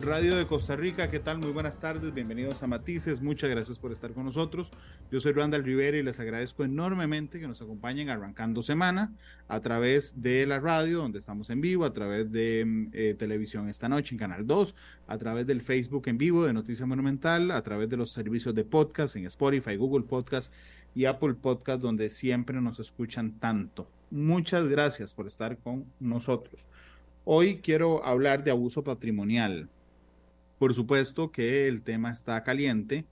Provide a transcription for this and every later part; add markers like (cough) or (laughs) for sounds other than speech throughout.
Radio de Costa Rica, ¿qué tal? Muy buenas tardes, bienvenidos a Matices, muchas gracias por estar con nosotros. Yo soy Randall Rivera y les agradezco enormemente que nos acompañen arrancando semana a través de la radio, donde estamos en vivo, a través de mm, eh, televisión esta noche en Canal 2, a través del Facebook en vivo de Noticia Monumental, a través de los servicios de podcast en Spotify, Google Podcast y Apple Podcast, donde siempre nos escuchan tanto. Muchas gracias por estar con nosotros. Hoy quiero hablar de abuso patrimonial. Por supuesto que el tema está caliente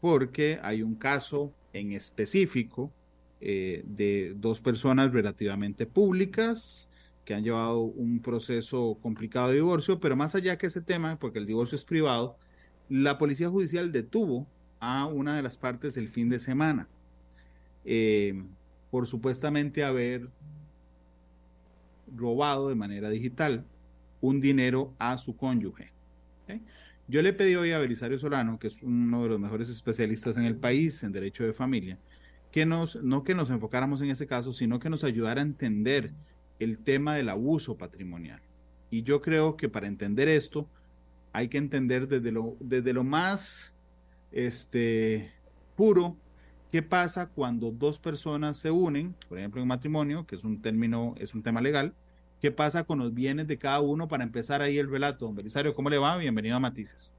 porque hay un caso en específico eh, de dos personas relativamente públicas que han llevado un proceso complicado de divorcio, pero más allá que ese tema, porque el divorcio es privado, la Policía Judicial detuvo a una de las partes el fin de semana eh, por supuestamente haber robado de manera digital un dinero a su cónyuge. Yo le pedí hoy a Belisario Solano, que es uno de los mejores especialistas en el país en derecho de familia, que nos, no que nos enfocáramos en ese caso, sino que nos ayudara a entender el tema del abuso patrimonial. Y yo creo que para entender esto hay que entender desde lo, desde lo más este, puro qué pasa cuando dos personas se unen, por ejemplo en matrimonio, que es un término, es un tema legal, qué pasa con los bienes de cada uno para empezar ahí el relato. Don Belisario, ¿cómo le va? Bienvenido a Matices.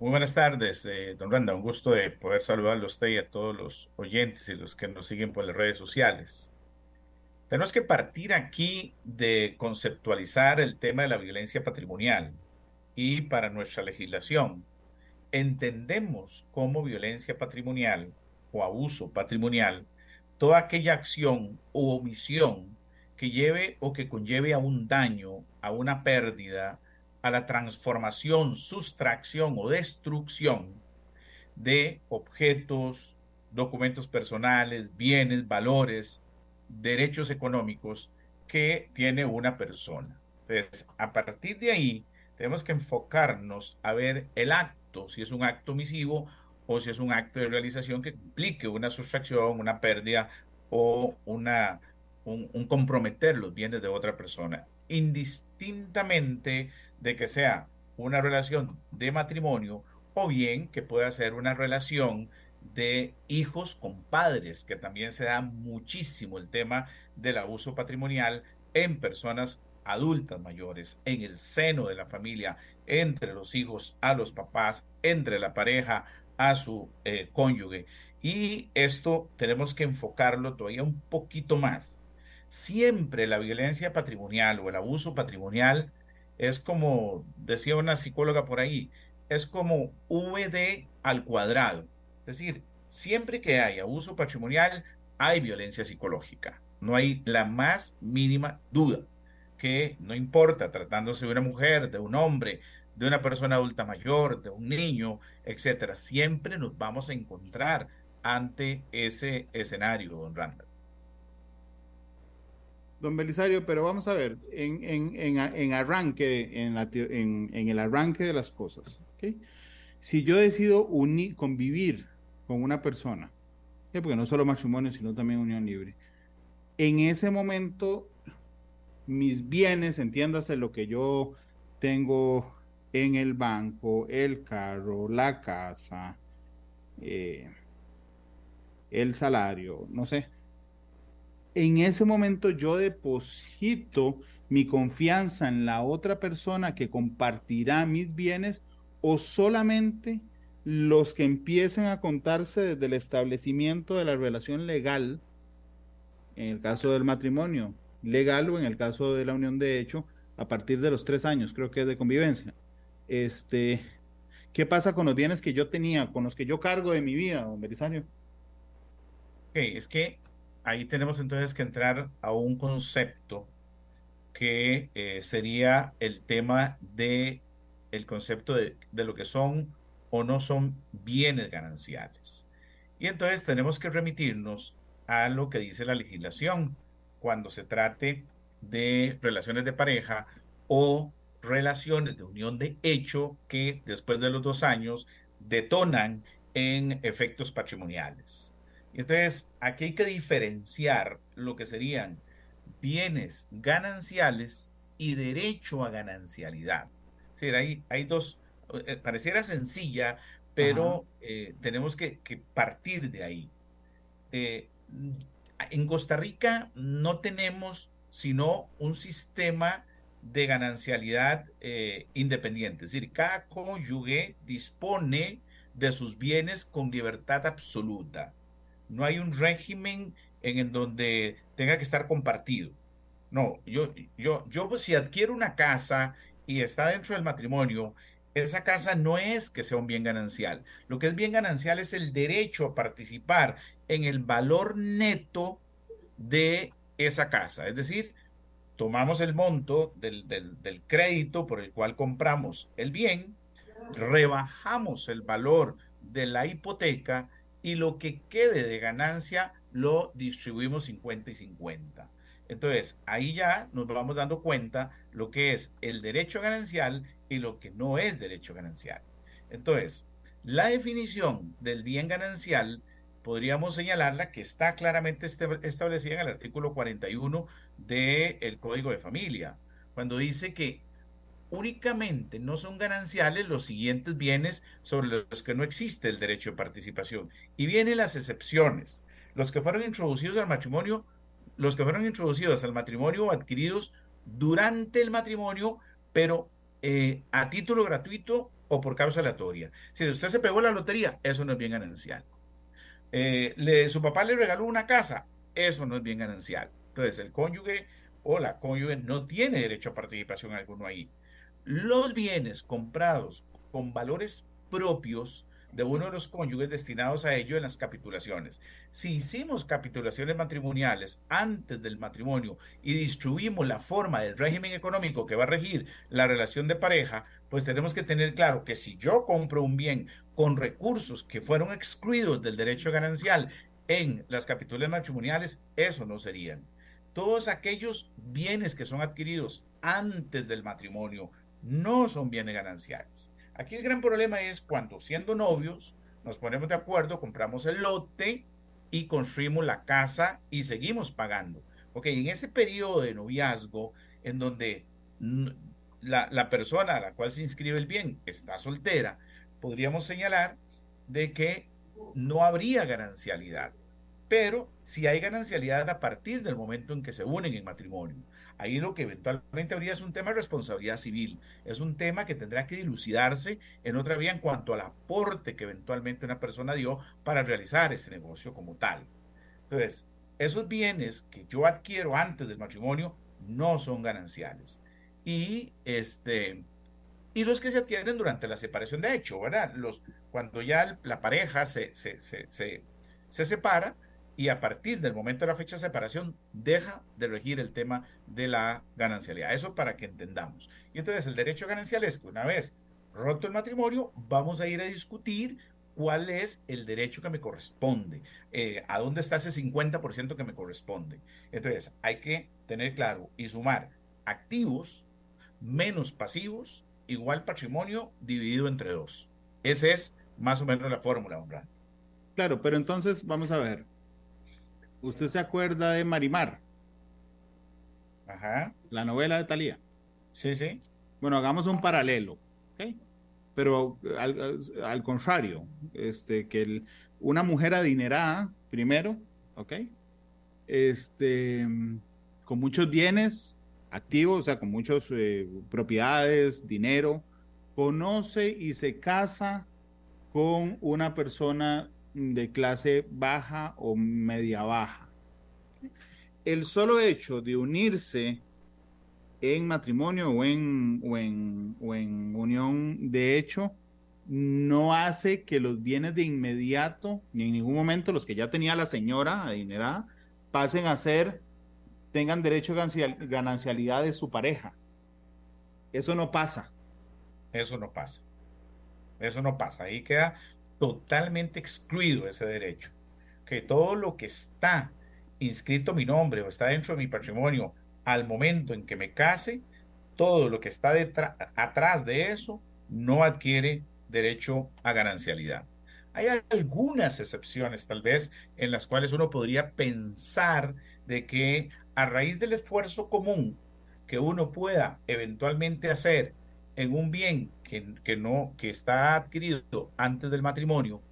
Muy buenas tardes, eh, don Randa. Un gusto de poder saludarlo a usted y a todos los oyentes y los que nos siguen por las redes sociales. Tenemos que partir aquí de conceptualizar el tema de la violencia patrimonial y para nuestra legislación. Entendemos como violencia patrimonial o abuso patrimonial toda aquella acción o omisión que lleve o que conlleve a un daño, a una pérdida, a la transformación, sustracción o destrucción de objetos, documentos personales, bienes, valores, derechos económicos que tiene una persona. Entonces, a partir de ahí, tenemos que enfocarnos a ver el acto, si es un acto omisivo o si es un acto de realización que implique una sustracción, una pérdida o una un, comprometer los bienes de otra persona, indistintamente de que sea una relación de matrimonio o bien que pueda ser una relación de hijos con padres, que también se da muchísimo el tema del abuso patrimonial en personas adultas mayores, en el seno de la familia, entre los hijos a los papás, entre la pareja a su eh, cónyuge. Y esto tenemos que enfocarlo todavía un poquito más siempre la violencia patrimonial o el abuso patrimonial es como, decía una psicóloga por ahí, es como VD al cuadrado. Es decir, siempre que hay abuso patrimonial, hay violencia psicológica. No hay la más mínima duda que no importa tratándose de una mujer, de un hombre, de una persona adulta mayor, de un niño, etcétera, siempre nos vamos a encontrar ante ese escenario, don Randall. Don Belisario, pero vamos a ver, en, en, arranque, en, el arranque de las cosas, si yo decido unir, convivir con una persona, porque no solo matrimonio, sino también unión libre, en ese momento mis bienes, entiéndase lo que yo tengo en el banco, el carro, la casa, eh, el salario, no sé, en ese momento yo deposito mi confianza en la otra persona que compartirá mis bienes o solamente los que empiecen a contarse desde el establecimiento de la relación legal, en el caso del matrimonio legal o en el caso de la unión de hecho, a partir de los tres años, creo que es de convivencia. Este, ¿Qué pasa con los bienes que yo tenía, con los que yo cargo de mi vida, don Belisario? es que ahí tenemos entonces que entrar a un concepto que eh, sería el tema de el concepto de, de, lo que son o no son bienes gananciales. Y entonces tenemos que remitirnos a lo que dice la legislación cuando se trate de relaciones de pareja o relaciones de unión de hecho que después de los dos años detonan en efectos patrimoniales. Entonces, aquí hay que diferenciar lo que serían bienes gananciales y derecho a ganancialidad. Es decir, hay, hay dos, eh, pareciera sencilla, pero eh, tenemos que, partir de ahí. Eh, en Costa Rica no tenemos sino un sistema de ganancialidad independiente. Es decir, cada cónyuge dispone de sus bienes con libertad absoluta. No hay un régimen en, en donde tenga que estar compartido. No, yo, yo, yo pues, si adquiero una casa y está dentro del matrimonio, esa casa no es que sea un bien ganancial. Lo que es bien ganancial es el derecho a participar en el valor neto de esa casa. Es decir, tomamos el monto del, del crédito por el cual compramos el bien, rebajamos el valor de la hipoteca y lo que quede de ganancia lo distribuimos 50 y 50. Entonces, ahí ya nos vamos dando cuenta lo que es el derecho ganancial y lo que no es derecho ganancial. Entonces, la definición del bien ganancial podríamos señalarla que está claramente este, establecida en el artículo 41 del Código de Familia, cuando dice que únicamente no son gananciales los siguientes bienes sobre los que no existe el derecho de participación. Y vienen las excepciones. Los que fueron introducidos al matrimonio los que fueron introducidos al matrimonio o adquiridos durante el matrimonio, pero eh, a título gratuito o por causa aleatoria. Si usted se pegó la lotería, eso no es bien ganancial. Eh, su papá le regaló una casa, eso no es bien ganancial. Entonces, el cónyuge o la cónyuge no tiene derecho a participación alguno ahí. Los bienes comprados con valores propios de uno de los cónyuges destinados a ello en las capitulaciones. Si hicimos capitulaciones matrimoniales antes del matrimonio y distribuimos la forma del régimen económico que va a regir la relación de pareja, pues tenemos que tener claro que si yo compro un bien con recursos que fueron excluidos del derecho ganancial en las capitulaciones matrimoniales, eso no serían. Todos aquellos bienes que son adquiridos antes del matrimonio no son bienes gananciales. Aquí el gran problema es cuando siendo novios nos ponemos de acuerdo, compramos el lote y construimos la casa y seguimos pagando. Ok, en ese periodo de noviazgo en donde la, persona a la cual se inscribe el bien está soltera, podríamos señalar de que no habría ganancialidad. Pero si hay ganancialidad a partir del momento en que se unen en matrimonio. Ahí lo que eventualmente habría es un tema de responsabilidad civil. Es un tema que tendrá que dilucidarse en otra vía en cuanto al aporte que eventualmente una persona dio para realizar ese negocio como tal. Entonces, esos bienes que yo adquiero antes del matrimonio no son gananciales. Y este y los que se adquieren durante la separación de hecho, ¿verdad? Los, cuando ya la pareja se, se, se, se separa, y a partir del momento de la fecha de separación deja de regir el tema de la ganancialidad. Eso para que entendamos. Y entonces el derecho ganancial es que una vez roto el matrimonio, vamos a ir a discutir cuál es el derecho que me corresponde, eh, a dónde está ese 50% que me corresponde. Entonces hay que tener claro y sumar activos menos pasivos igual patrimonio dividido entre dos. Esa es más o menos la fórmula, hombre. Claro, pero entonces vamos a ver. ¿Usted se acuerda de Marimar? Ajá. La novela de Talía. Sí, sí. Bueno, hagamos un paralelo, ¿ok? Pero al, contrario, este, que una mujer adinerada, primero, ¿ok? Este, con muchos bienes activos, o sea, con muchas eh, propiedades, dinero, conoce y se casa con una persona de clase baja o media baja. El solo hecho de unirse en matrimonio o en, o en, unión de hecho no hace que los bienes de inmediato, ni en ningún momento los que ya tenía la señora adinerada, pasen a ser, tengan derecho a ganancialidad de su pareja. Eso no pasa. Eso no pasa. Eso no pasa. Ahí queda totalmente excluido ese derecho. Que todo lo que está inscrito mi nombre o está dentro de mi patrimonio al momento en que me case, todo lo que está atrás de eso no adquiere derecho a ganancialidad. Hay algunas excepciones tal vez en las cuales uno podría pensar de que a raíz del esfuerzo común que uno pueda eventualmente hacer en un bien que, que, no, que está adquirido antes del matrimonio,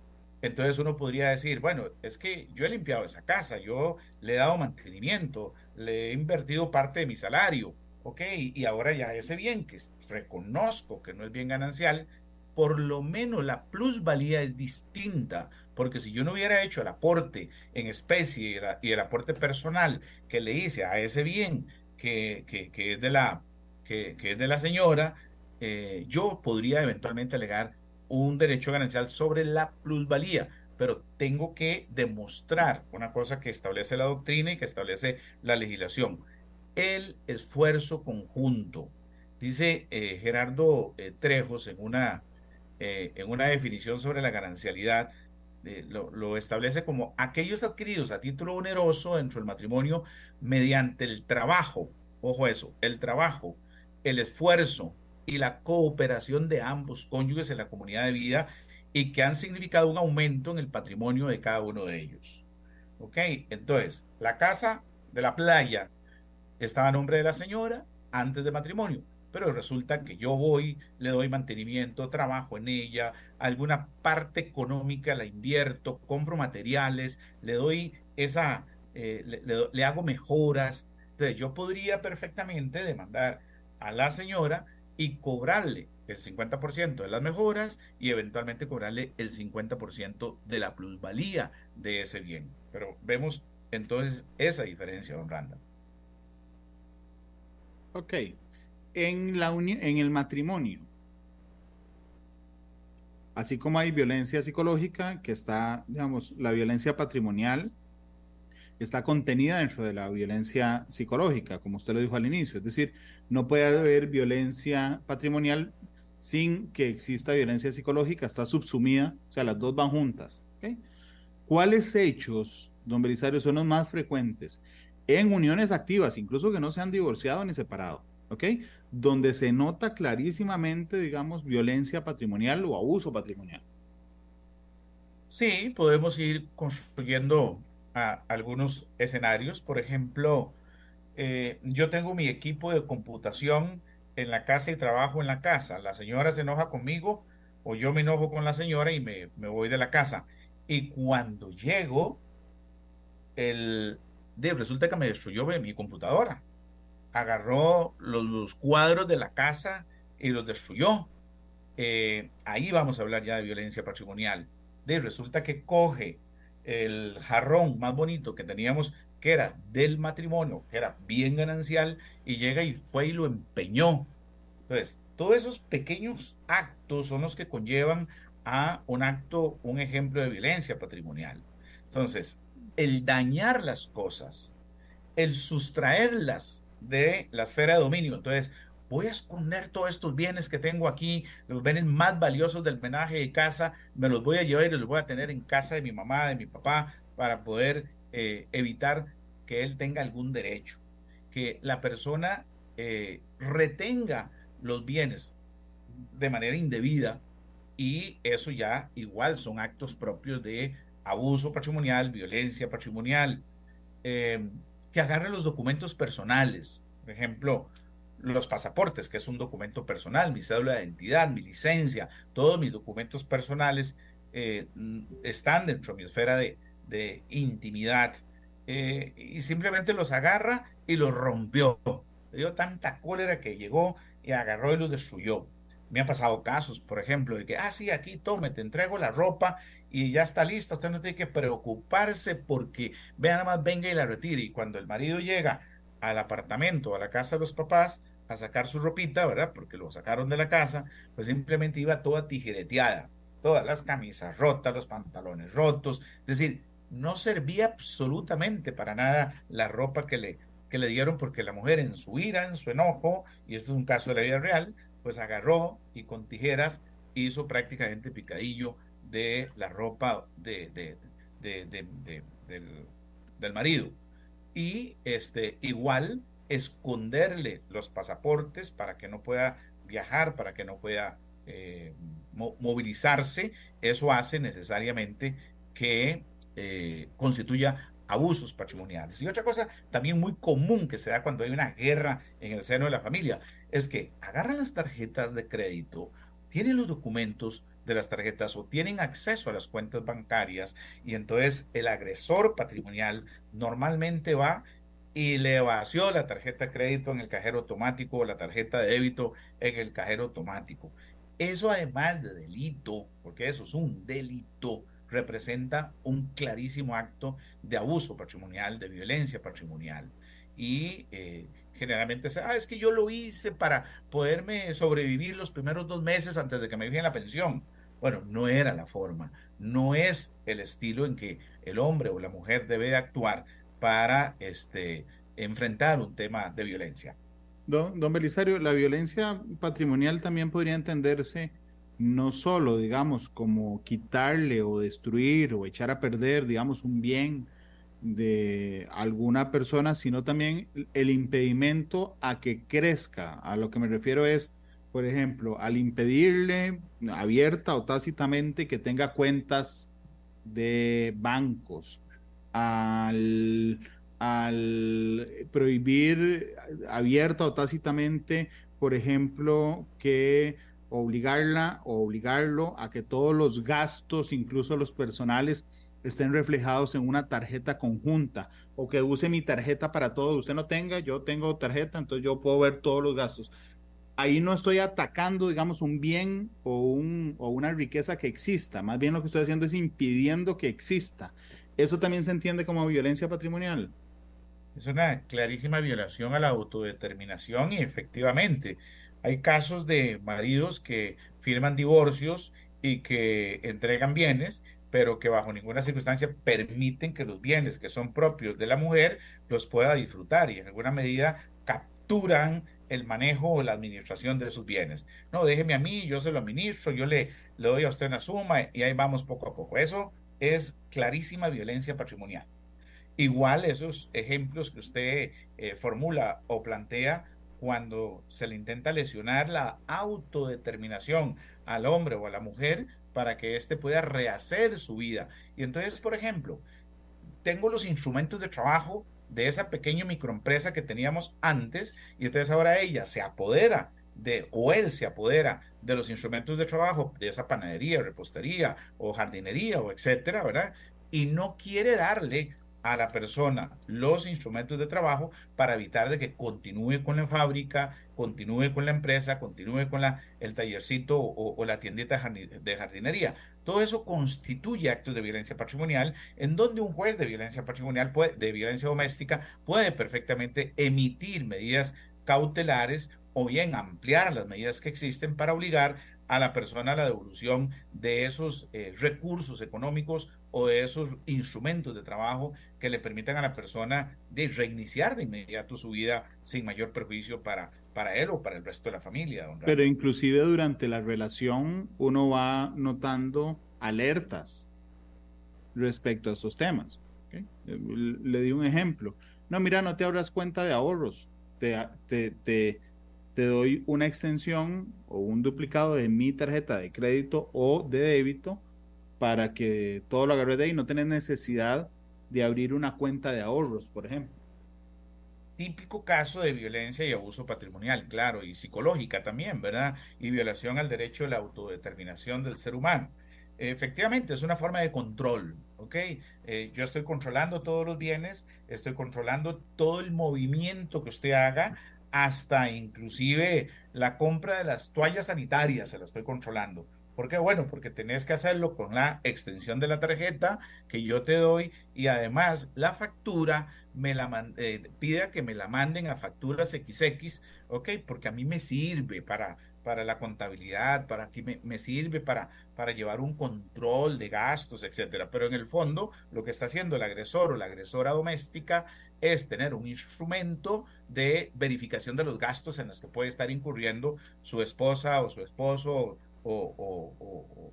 entonces uno podría decir, bueno, es que yo he limpiado esa casa, yo le he dado mantenimiento, le he invertido parte de mi salario, ok, y ahora ya ese bien que reconozco que no es bien ganancial, por lo menos la plusvalía es distinta, porque si yo no hubiera hecho el aporte en especie y el, aporte personal que le hice a ese bien que, que, es, de la, que, es de la señora, eh, yo podría eventualmente alegar un derecho ganancial sobre la plusvalía, pero tengo que demostrar una cosa que establece la doctrina y que establece la legislación, el esfuerzo conjunto. Dice eh, Gerardo eh, Trejos en una, en una definición sobre la ganancialidad, lo, lo, establece como aquellos adquiridos a título oneroso dentro del matrimonio mediante el trabajo, ojo eso, el trabajo, el esfuerzo, y la cooperación de ambos cónyuges en la comunidad de vida y que han significado un aumento en el patrimonio de cada uno de ellos. ¿Ok? Entonces, la casa de la playa estaba a nombre de la señora antes de matrimonio, pero resulta que yo voy, le doy mantenimiento, trabajo en ella, alguna parte económica la invierto, compro materiales, le doy esa, eh, le, le hago mejoras. Entonces, yo podría perfectamente demandar a la señora y cobrarle el 50% de las mejoras y eventualmente cobrarle el 50% de la plusvalía de ese bien. Pero vemos entonces esa diferencia, don Randa. Ok. En, la en el matrimonio, así como hay violencia psicológica, que está, digamos, la violencia patrimonial, está contenida dentro de la violencia psicológica, como usted lo dijo al inicio. Es decir, no puede haber violencia patrimonial sin que exista violencia psicológica, está subsumida, o sea, las dos van juntas. ¿Cuáles hechos, don Belisario, son los más frecuentes en uniones activas, incluso que no se han divorciado ni separado? ¿ok? Donde se nota clarísimamente, digamos, violencia patrimonial o abuso patrimonial. Sí, podemos ir construyendo algunos escenarios. Por ejemplo, eh, yo tengo mi equipo de computación en la casa y trabajo en la casa. La señora se enoja conmigo o yo me enojo con la señora y me, voy de la casa. Y cuando llego, el, de, resulta que me destruyó mi computadora. Agarró los, cuadros de la casa y los destruyó. Eh, ahí vamos a hablar ya de violencia patrimonial. De, resulta que coge el jarrón más bonito que teníamos, que era del matrimonio, que era bien ganancial, y llega y fue y lo empeñó. Entonces, todos esos pequeños actos son los que conllevan a un acto, un ejemplo de violencia patrimonial. Entonces, el dañar las cosas, el sustraerlas de la esfera de dominio. Entonces, voy a esconder todos estos bienes que tengo aquí, los bienes más valiosos del menaje de casa, me los voy a llevar y los voy a tener en casa de mi mamá, de mi papá, para poder eh, evitar que él tenga algún derecho, que la persona eh, retenga los bienes de manera indebida y eso ya igual son actos propios de abuso patrimonial, violencia patrimonial, eh, que agarre los documentos personales, por ejemplo, los pasaportes, que es un documento personal, mi cédula de identidad, mi licencia, todos mis documentos personales eh, están dentro de mi esfera de, intimidad. Eh, y simplemente los agarra y los rompió. Dio tanta cólera que llegó y agarró y los destruyó. Me han pasado casos, por ejemplo, de que, ah, sí, aquí tome, te entrego la ropa y ya está lista, usted no tiene que preocuparse porque vea nada más venga y la retire. Y cuando el marido llega al apartamento, a la casa de los papás, a sacar su ropita, ¿verdad? Porque lo sacaron de la casa, pues simplemente iba toda tijereteada, todas las camisas rotas, los pantalones rotos, es decir, no servía absolutamente para nada la ropa que le, que le dieron porque la mujer en su ira, en su enojo, y esto es un caso de la vida real, pues agarró y con tijeras hizo prácticamente picadillo de la ropa de, de, del, del marido. Y este, igual esconderle los pasaportes para que no pueda viajar, para que no pueda eh, movilizarse, eso hace necesariamente que eh, constituya abusos patrimoniales. Y otra cosa también muy común que se da cuando hay una guerra en el seno de la familia es que agarran las tarjetas de crédito, tienen los documentos de las tarjetas o tienen acceso a las cuentas bancarias y entonces el agresor patrimonial normalmente va y le vació la tarjeta de crédito en el cajero automático o la tarjeta de débito en el cajero automático. Eso además de delito, porque eso es un delito, representa un clarísimo acto de abuso patrimonial, de violencia patrimonial. Y eh, generalmente se, ah, es que yo lo hice para poderme sobrevivir los primeros dos meses antes de que me dieran la pensión. Bueno, no era la forma, no es el estilo en que el hombre o la mujer debe actuar para este, enfrentar un tema de violencia. Don, Belisario, la violencia patrimonial también podría entenderse no solo, digamos, como quitarle o destruir o echar a perder, digamos, un bien de alguna persona, sino también el impedimento a que crezca. A lo que me refiero es, por ejemplo, al impedirle abierta o tácitamente que tenga cuentas de bancos, al, prohibir abierta o tácitamente, por ejemplo, que obligarla o obligarlo a que todos los gastos, incluso los personales, estén reflejados en una tarjeta conjunta o que use mi tarjeta para todo. Usted no tenga, yo tengo tarjeta, entonces yo puedo ver todos los gastos. Ahí no estoy atacando, digamos, un bien o una riqueza que exista. Más bien lo que estoy haciendo es impidiendo que exista. ¿Eso también se entiende como violencia patrimonial? Es una clarísima violación a la autodeterminación y efectivamente hay casos de maridos que firman divorcios y que entregan bienes, pero que bajo ninguna circunstancia permiten que los bienes que son propios de la mujer los pueda disfrutar y en alguna medida capturan el manejo o la administración de sus bienes. No, déjeme a mí, yo se lo administro, yo le, le doy a usted una suma y ahí vamos poco a poco. Eso es clarísima violencia patrimonial. Igual esos ejemplos que usted eh, formula o plantea cuando se le intenta lesionar la autodeterminación al hombre o a la mujer para que éste pueda rehacer su vida. Y entonces, por ejemplo, tengo los instrumentos de trabajo de esa pequeña microempresa que teníamos antes y entonces ahora ella se apodera de, o él se apodera de los instrumentos de trabajo de esa panadería, repostería o jardinería o etcétera, ¿verdad? Y no quiere darle a la persona los instrumentos de trabajo para evitar de que continúe con la fábrica, continúe con la empresa, continúe con la, el tallercito o, la tiendita de jardinería. Todo eso constituye actos de violencia patrimonial en donde un juez de violencia patrimonial, puede, de violencia doméstica, puede perfectamente emitir medidas cautelares o bien ampliar las medidas que existen para obligar a la persona a la devolución de esos eh, recursos económicos o de esos instrumentos de trabajo que le permitan a la persona de reiniciar de inmediato su vida sin mayor perjuicio para, para él o para el resto de la familia. Pero inclusive durante la relación uno va notando alertas respecto a esos temas. Le di un ejemplo. No, mira, no te abras cuenta de ahorros. Te, te, te, te doy una extensión o un duplicado de mi tarjeta de crédito o de débito para que todo lo agarre de ahí. No tenés necesidad de abrir una cuenta de ahorros, por ejemplo. Típico caso de violencia y abuso patrimonial, claro, y psicológica también, ¿verdad? Y violación al derecho de la autodeterminación del ser humano. Efectivamente, es una forma de control, ¿ok? Eh, yo estoy controlando todos los bienes, estoy controlando todo el movimiento que usted haga hasta inclusive la compra de las toallas sanitarias se la estoy controlando. ¿Por qué? Bueno, porque tenés que hacerlo con la extensión de la tarjeta que yo te doy y además la factura me la eh, pide que me la manden a facturas XX, ¿ok? Porque a mí me sirve para, para la contabilidad, para que me, me, sirve para, para llevar un control de gastos, etcétera. Pero en el fondo, lo que está haciendo el agresor o la agresora doméstica es tener un instrumento de verificación de los gastos en los que puede estar incurriendo su esposa o su esposo o,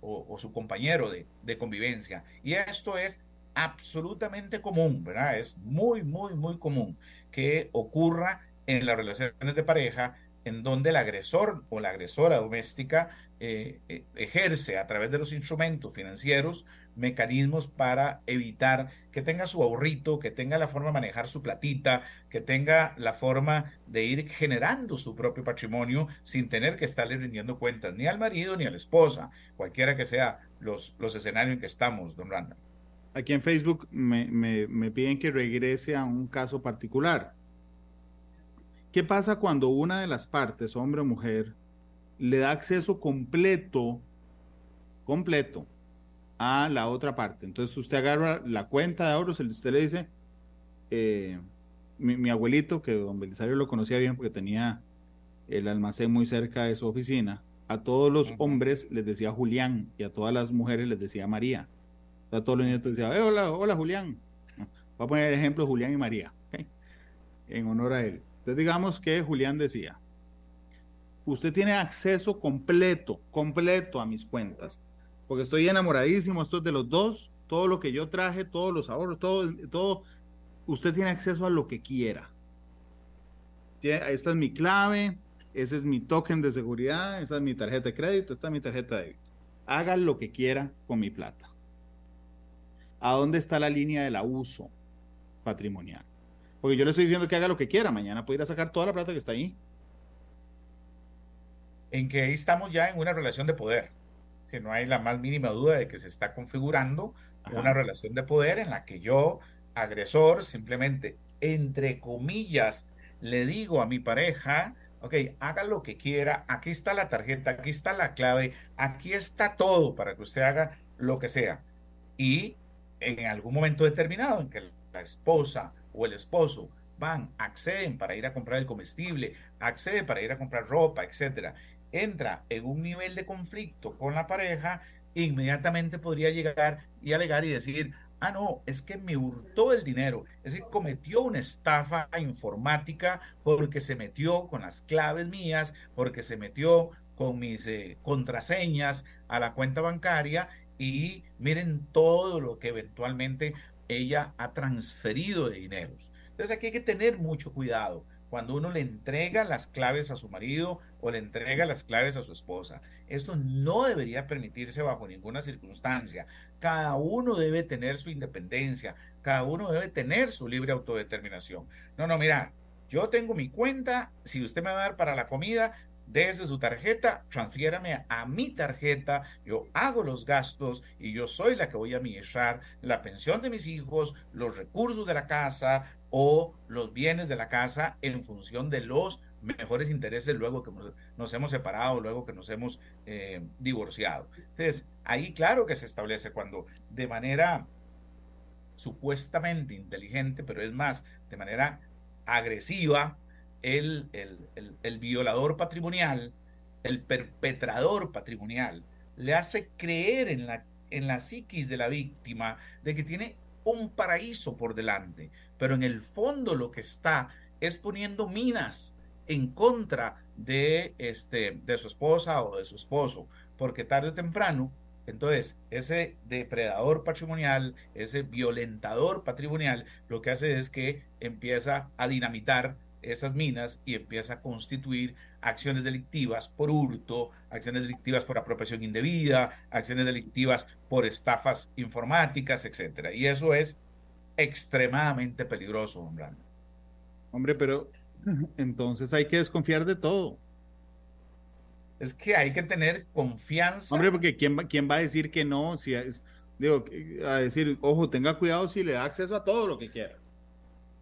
o, su compañero de, de, convivencia. Y esto es absolutamente común, ¿verdad? Es muy, muy, muy común. que ocurra en las relaciones de pareja en donde el agresor o la agresora doméstica eh, eh, ejerce a través de los instrumentos financieros mecanismos para evitar que tenga su ahorrito, que tenga la forma de manejar su platita, que tenga la forma de ir generando su propio patrimonio sin tener que estarle rindiendo cuentas ni al marido ni a la esposa, cualquiera que sea los, los escenarios en que estamos, don Randa. Aquí en Facebook me, me, me piden que regrese a un caso particular. ¿Qué pasa cuando una de las partes, hombre o mujer, le da acceso completo, completo, a la otra parte. Entonces usted agarra la cuenta de ahorros, usted le dice, eh, mi, abuelito, que don Belisario lo conocía bien porque tenía el almacén muy cerca de su oficina, a todos los hombres les decía Julián y a todas las mujeres les decía María. a todos los niños decían, eh, hola, hola Julián. Voy a poner el ejemplo Julián y María, en honor a él. Entonces digamos que Julián decía, usted tiene acceso completo, completo a mis cuentas porque estoy enamoradísimo, esto es de los dos, todo lo que yo traje, todos los ahorros, todo, todo, usted tiene acceso a lo que quiera. Esta es mi clave, ese es mi token de seguridad, esa es mi tarjeta de crédito, esta es mi tarjeta de débito. Haga lo que quiera con mi plata. ¿A dónde está la línea del abuso patrimonial? Porque yo le estoy diciendo que haga lo que quiera, mañana puede ir a sacar toda la plata que está ahí. En que ahí estamos ya en una relación de poder que no hay la más mínima duda de que se está configurando una relación de poder en la que yo, agresor, simplemente, entre comillas, le digo a mi pareja, ok, haga lo que quiera, aquí está la tarjeta, aquí está la clave, aquí está todo para que usted haga lo que sea. Y en algún momento determinado en que la esposa o el esposo van, acceden para ir a comprar el comestible, acceden para ir a comprar ropa, etcétera, entra en un nivel de conflicto con la pareja, inmediatamente podría llegar y alegar y decir, ah, no, es que me hurtó el dinero, es que cometió una estafa informática porque se metió con las claves mías, porque se metió con mis eh, contraseñas a la cuenta bancaria y miren todo lo que eventualmente ella ha transferido de dineros. Entonces aquí hay que tener mucho cuidado cuando uno le entrega las claves a su marido o le entrega las claves a su esposa. Esto no debería permitirse bajo ninguna circunstancia. Cada uno debe tener su independencia, cada uno debe tener su libre autodeterminación. No, no, mira, yo tengo mi cuenta, si usted me va a dar para la comida, desde su tarjeta, transfiérame a mi tarjeta, yo hago los gastos y yo soy la que voy a administrar la pensión de mis hijos, los recursos de la casa, o los bienes de la casa en función de los mejores intereses luego que nos hemos separado, luego que nos hemos eh, divorciado. Entonces, ahí claro que se establece cuando de manera supuestamente inteligente, pero es más, de manera agresiva, el, el, el violador patrimonial, el perpetrador patrimonial, le hace creer en la, en la psiquis de la víctima de que tiene un paraíso por delante, pero en el fondo lo que está es poniendo minas en contra de, este, de su esposa o de su esposo, porque tarde o temprano, entonces ese depredador patrimonial, ese violentador patrimonial, lo que hace es que empieza a dinamitar esas minas y empieza a constituir acciones delictivas por hurto, acciones delictivas por apropiación indebida, acciones delictivas por estafas informáticas, etcétera. Y eso es extremadamente peligroso, hombre. Hombre, pero entonces hay que desconfiar de todo. Es que hay que tener confianza. Hombre, porque ¿quién va, quién va a decir que no? Si es, digo, a decir, ojo, tenga cuidado si le da acceso a todo lo que quiera.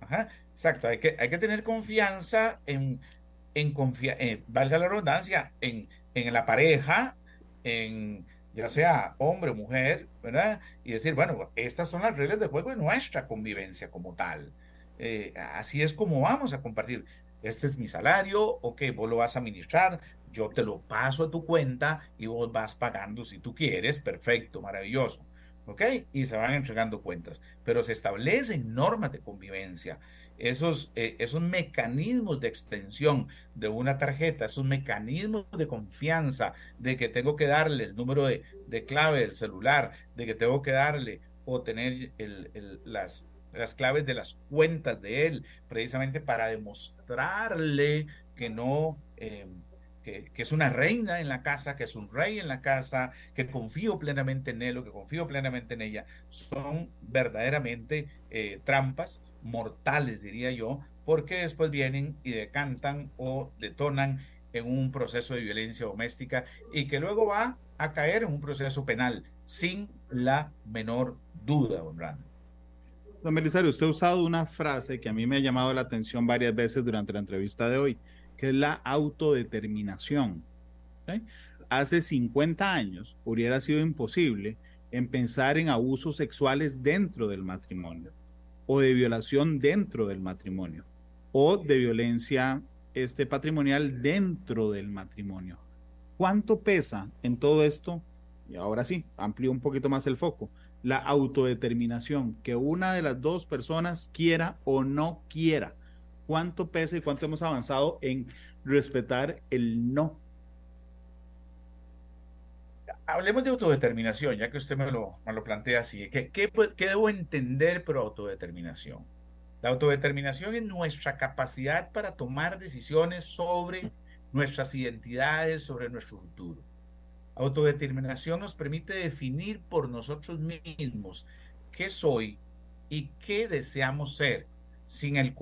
Ajá, exacto. Hay que, hay que tener confianza en, en, en valga la redundancia, en, en la pareja, en ya sea hombre o mujer, ¿verdad? Y decir, bueno, estas son las reglas de juego de nuestra convivencia como tal. Eh, así es como vamos a compartir. Este es mi salario, ok, vos lo vas a administrar, yo te lo paso a tu cuenta y vos vas pagando si tú quieres, perfecto, maravilloso. ¿Ok? Y se van entregando cuentas. Pero se establecen normas de convivencia esos, eh, esos mecanismos de extensión de una tarjeta, esos mecanismos de confianza, de que tengo que darle el número de, clave del celular, de que tengo que darle o tener el, las, las claves de las cuentas de él, precisamente para demostrarle que no, eh, que, es una reina en la casa, que es un rey en la casa, que confío plenamente en él o que confío plenamente en ella, son verdaderamente eh, trampas mortales, diría yo, porque después vienen y decantan o detonan en un proceso de violencia doméstica y que luego va a caer en un proceso penal, sin la menor duda, don Don Belisario, usted ha usado una frase que a mí me ha llamado la atención varias veces durante la entrevista de hoy, que es la autodeterminación. Hace 50 años hubiera sido imposible en pensar en abusos sexuales dentro del matrimonio o de violación dentro del matrimonio o de violencia este, patrimonial dentro del matrimonio. ¿Cuánto pesa en todo esto? Y ahora sí, amplío un poquito más el foco. La autodeterminación, que una de las dos personas quiera o no quiera. ¿Cuánto pesa y cuánto hemos avanzado en respetar el no? Hablemos de autodeterminación, ya que usted me lo, plantea así. ¿Qué, debo entender por autodeterminación? La autodeterminación es nuestra capacidad para tomar decisiones sobre nuestras identidades, sobre nuestro futuro. Autodeterminación nos permite definir por nosotros mismos qué soy y qué deseamos ser, sin el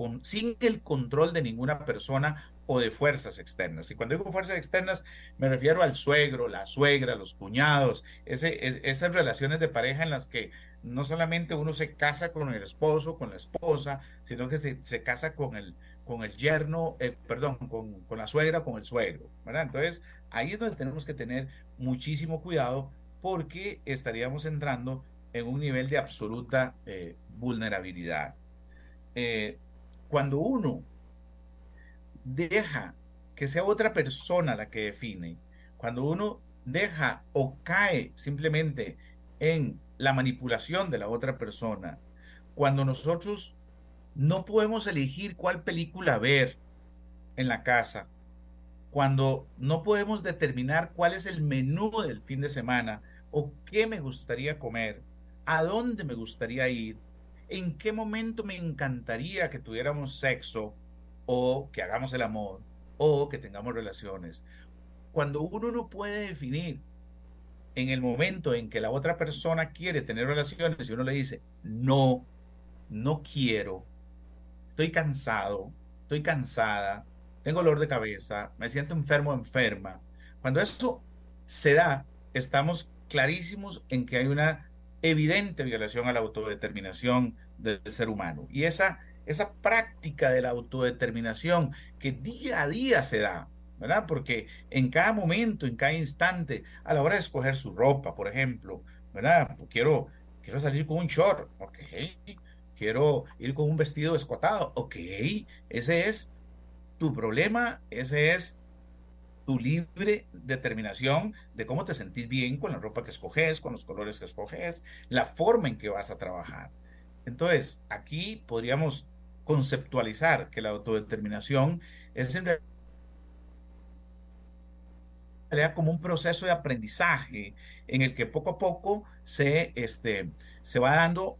control de ninguna persona o de fuerzas externas. Y cuando digo fuerzas externas, me refiero al suegro, la suegra, los cuñados, esas relaciones de pareja en las que no solamente uno se casa con el esposo, con la esposa, sino que se, casa con el, con el yerno, eh, perdón, con, con, la suegra, con el suegro. Entonces, ahí es donde tenemos que tener muchísimo cuidado porque estaríamos entrando en un nivel de absoluta eh, vulnerabilidad. Eh, cuando uno deja que sea otra persona la que define, cuando uno deja o cae simplemente en la manipulación de la otra persona, cuando nosotros no podemos elegir cuál película ver en la casa, cuando no podemos determinar cuál es el menú del fin de semana o qué me gustaría comer, a dónde me gustaría ir, en qué momento me encantaría que tuviéramos sexo o que hagamos el amor o que tengamos relaciones. Cuando uno no puede definir en el momento en que la otra persona quiere tener relaciones y uno le dice, no, no quiero, estoy cansado, estoy cansada, tengo dolor de cabeza, me siento enfermo enferma. Cuando eso se da, estamos clarísimos en que hay una evidente violación a la autodeterminación del ser humano. Y esa, esa práctica de la autodeterminación que día a día se da, ¿verdad? Porque en cada momento, en cada instante, a la hora de escoger su ropa, por ejemplo, ¿verdad? Quiero, quiero salir con un short, ok. Quiero ir con un vestido escotado, ok. Ese es tu problema, ese es tu libre determinación de cómo te sentís bien con la ropa que escoges, con los colores que escoges, la forma en que vas a trabajar. Entonces, aquí podríamos conceptualizar que la autodeterminación es en realidad como un proceso de aprendizaje en el que poco a poco se, este, se va dando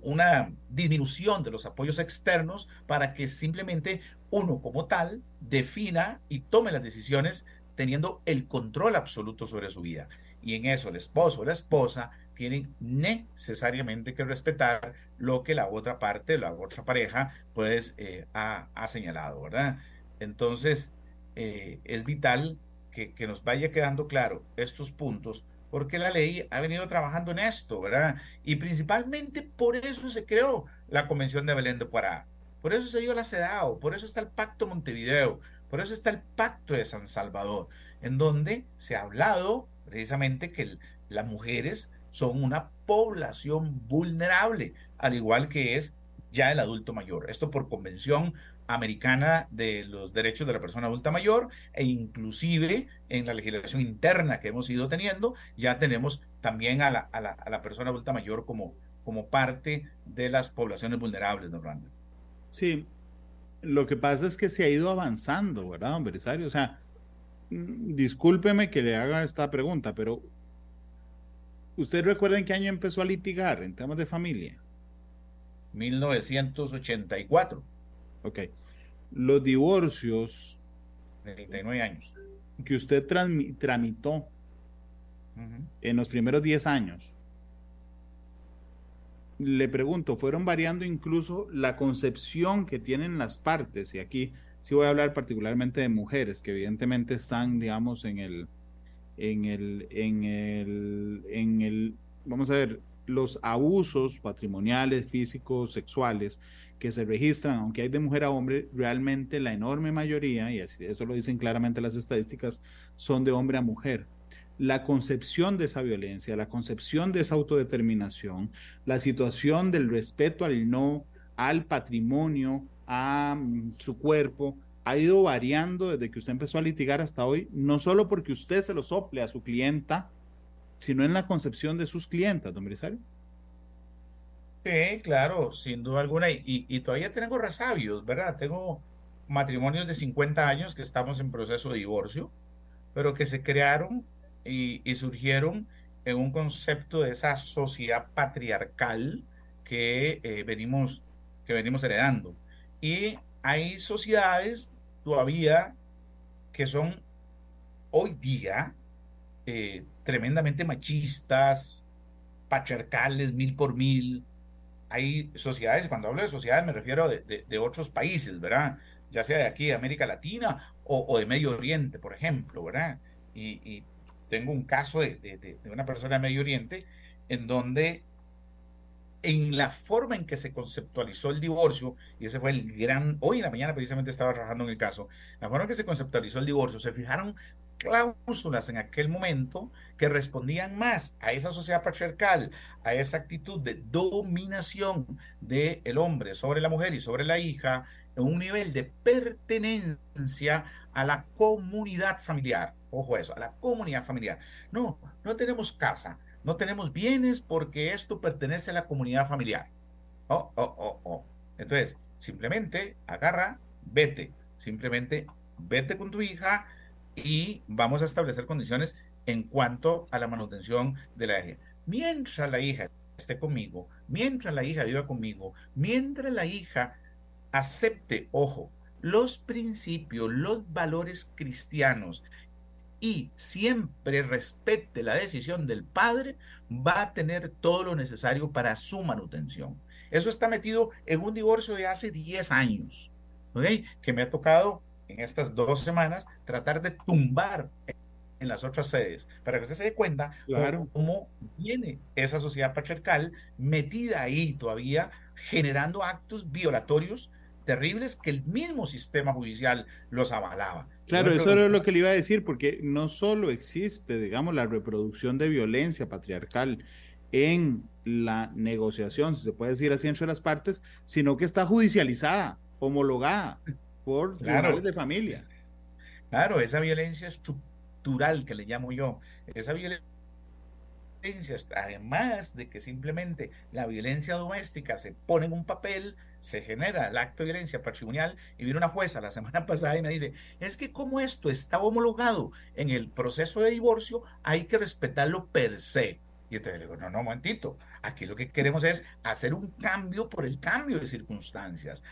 una disminución de los apoyos externos para que simplemente uno como tal defina y tome las decisiones teniendo el control absoluto sobre su vida. Y en eso el esposo o la esposa tienen necesariamente que respetar lo que la otra parte, la otra pareja, pues eh, ha, señalado, ¿verdad? Entonces, eh, es vital que, nos vaya quedando claro estos puntos, porque la ley ha venido trabajando en esto, ¿verdad? Y principalmente por eso se creó la Convención de Belén de Pará, por eso se dio la CEDAW, por eso está el Pacto Montevideo, por eso está el Pacto de San Salvador, en donde se ha hablado precisamente que las mujeres son una población vulnerable, al igual que es ya el adulto mayor. Esto por convención americana de los derechos de la persona adulta mayor e inclusive en la legislación interna que hemos ido teniendo, ya tenemos también a la, a la, a la persona adulta mayor como, como parte de las poblaciones vulnerables, don Randall. Sí, lo que pasa es que se ha ido avanzando, ¿verdad, don Belisario? O sea, mm, discúlpeme que le haga esta pregunta, pero ¿usted recuerda en qué año empezó a litigar en temas de familia? 1984. Ok. Los divorcios. 39 años. Que usted tramitó en los primeros 10 años. Le pregunto, ¿fueron variando incluso la concepción que tienen las partes? Y aquí sí voy a hablar particularmente de mujeres, que evidentemente están, digamos, en el, en el, en el, en el, vamos a ver, los abusos patrimoniales, físicos, sexuales que se registran, aunque hay de mujer a hombre, realmente la enorme mayoría, y eso lo dicen claramente las estadísticas, son de hombre a mujer. La concepción de esa violencia, la concepción de esa autodeterminación, la situación del respeto al no, al patrimonio, a mm, su cuerpo, ha ido variando desde que usted empezó a litigar hasta hoy, no solo porque usted se lo sople a su clienta, sino en la concepción de sus clientas, don Brisario. Sí, claro, sin duda alguna. Y, todavía tengo resabios, ¿verdad? Tengo matrimonios de 50 años que estamos en proceso de divorcio, pero que se crearon y, surgieron en un concepto de esa sociedad patriarcal que, eh, venimos, que venimos heredando. Y hay sociedades todavía que son hoy día eh, tremendamente machistas, patriarcales mil por mil. Hay sociedades, cuando hablo de sociedades me refiero de, de, otros países, ¿verdad? Ya sea de aquí, de América Latina o, de Medio Oriente, por ejemplo, ¿verdad? Y, tengo un caso de, una persona de Medio Oriente en donde en la forma en que se conceptualizó el divorcio, y ese fue el gran, hoy en la mañana precisamente estaba trabajando en el caso, la forma en que se conceptualizó el divorcio, se fijaron cláusulas en aquel momento que respondían más a esa sociedad patriarcal, a esa actitud de dominación del el hombre sobre la mujer y sobre la hija, en un nivel de pertenencia a la comunidad familiar. Ojo eso, a la comunidad familiar. No, no tenemos casa, no tenemos bienes porque esto pertenece a la comunidad familiar. Oh, oh, oh, oh. Entonces, simplemente agarra, vete, simplemente vete con tu hija y vamos a establecer condiciones en cuanto a la manutención de la hija. Mientras la hija esté conmigo, mientras la hija viva conmigo, mientras la hija acepte, ojo, los principios, los valores cristianos y siempre respete la decisión del padre, va a tener todo lo necesario para su manutención. Eso está metido en un divorcio de hace 10 años, ¿ok? Que me ha tocado en estas dos semanas tratar de tumbar en las otras sedes, para que usted se dé cuenta claro. cómo viene esa sociedad patriarcal metida ahí todavía, generando actos violatorios terribles que el mismo sistema judicial los avalaba. Claro, eso era lo que le iba a decir, porque no solo existe, digamos, la reproducción de violencia patriarcal en la negociación, si se puede decir así entre las partes, sino que está judicializada, homologada por claro. de familia. Claro, esa violencia estructural que le llamo yo, esa violencia, además de que simplemente la violencia doméstica se pone en un papel, se genera el acto de violencia patrimonial y viene una jueza la semana (laughs) pasada y me dice, es que como esto está homologado en el proceso de divorcio, hay que respetarlo per se. Y entonces le digo, no, no, momentito, aquí lo que queremos es hacer un cambio por el cambio de circunstancias.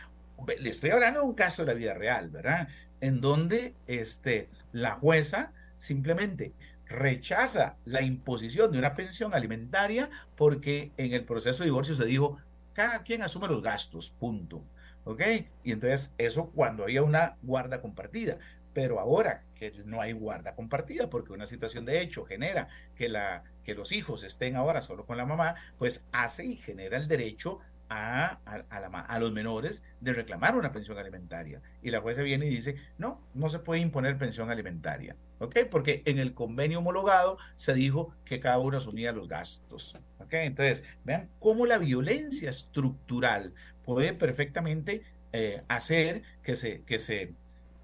Le estoy hablando de un caso de la vida real, ¿verdad? En donde este, la jueza simplemente rechaza la imposición de una pensión alimentaria porque en el proceso de divorcio se dijo, cada quien asume los gastos, punto. ¿Ok? Y entonces eso cuando había una guarda compartida. Pero ahora que no hay guarda compartida, porque una situación de hecho genera que, la, que los hijos estén ahora solo con la mamá, pues hace y genera el derecho a, a, la, a, los menores de reclamar una pensión alimentaria. Y la jueza viene y dice, no, no se puede imponer pensión alimentaria. ¿Ok? Porque en el convenio homologado se dijo que cada uno asumía los gastos. ¿Ok? Entonces, vean cómo la violencia estructural puede perfectamente eh, hacer que se, que, se,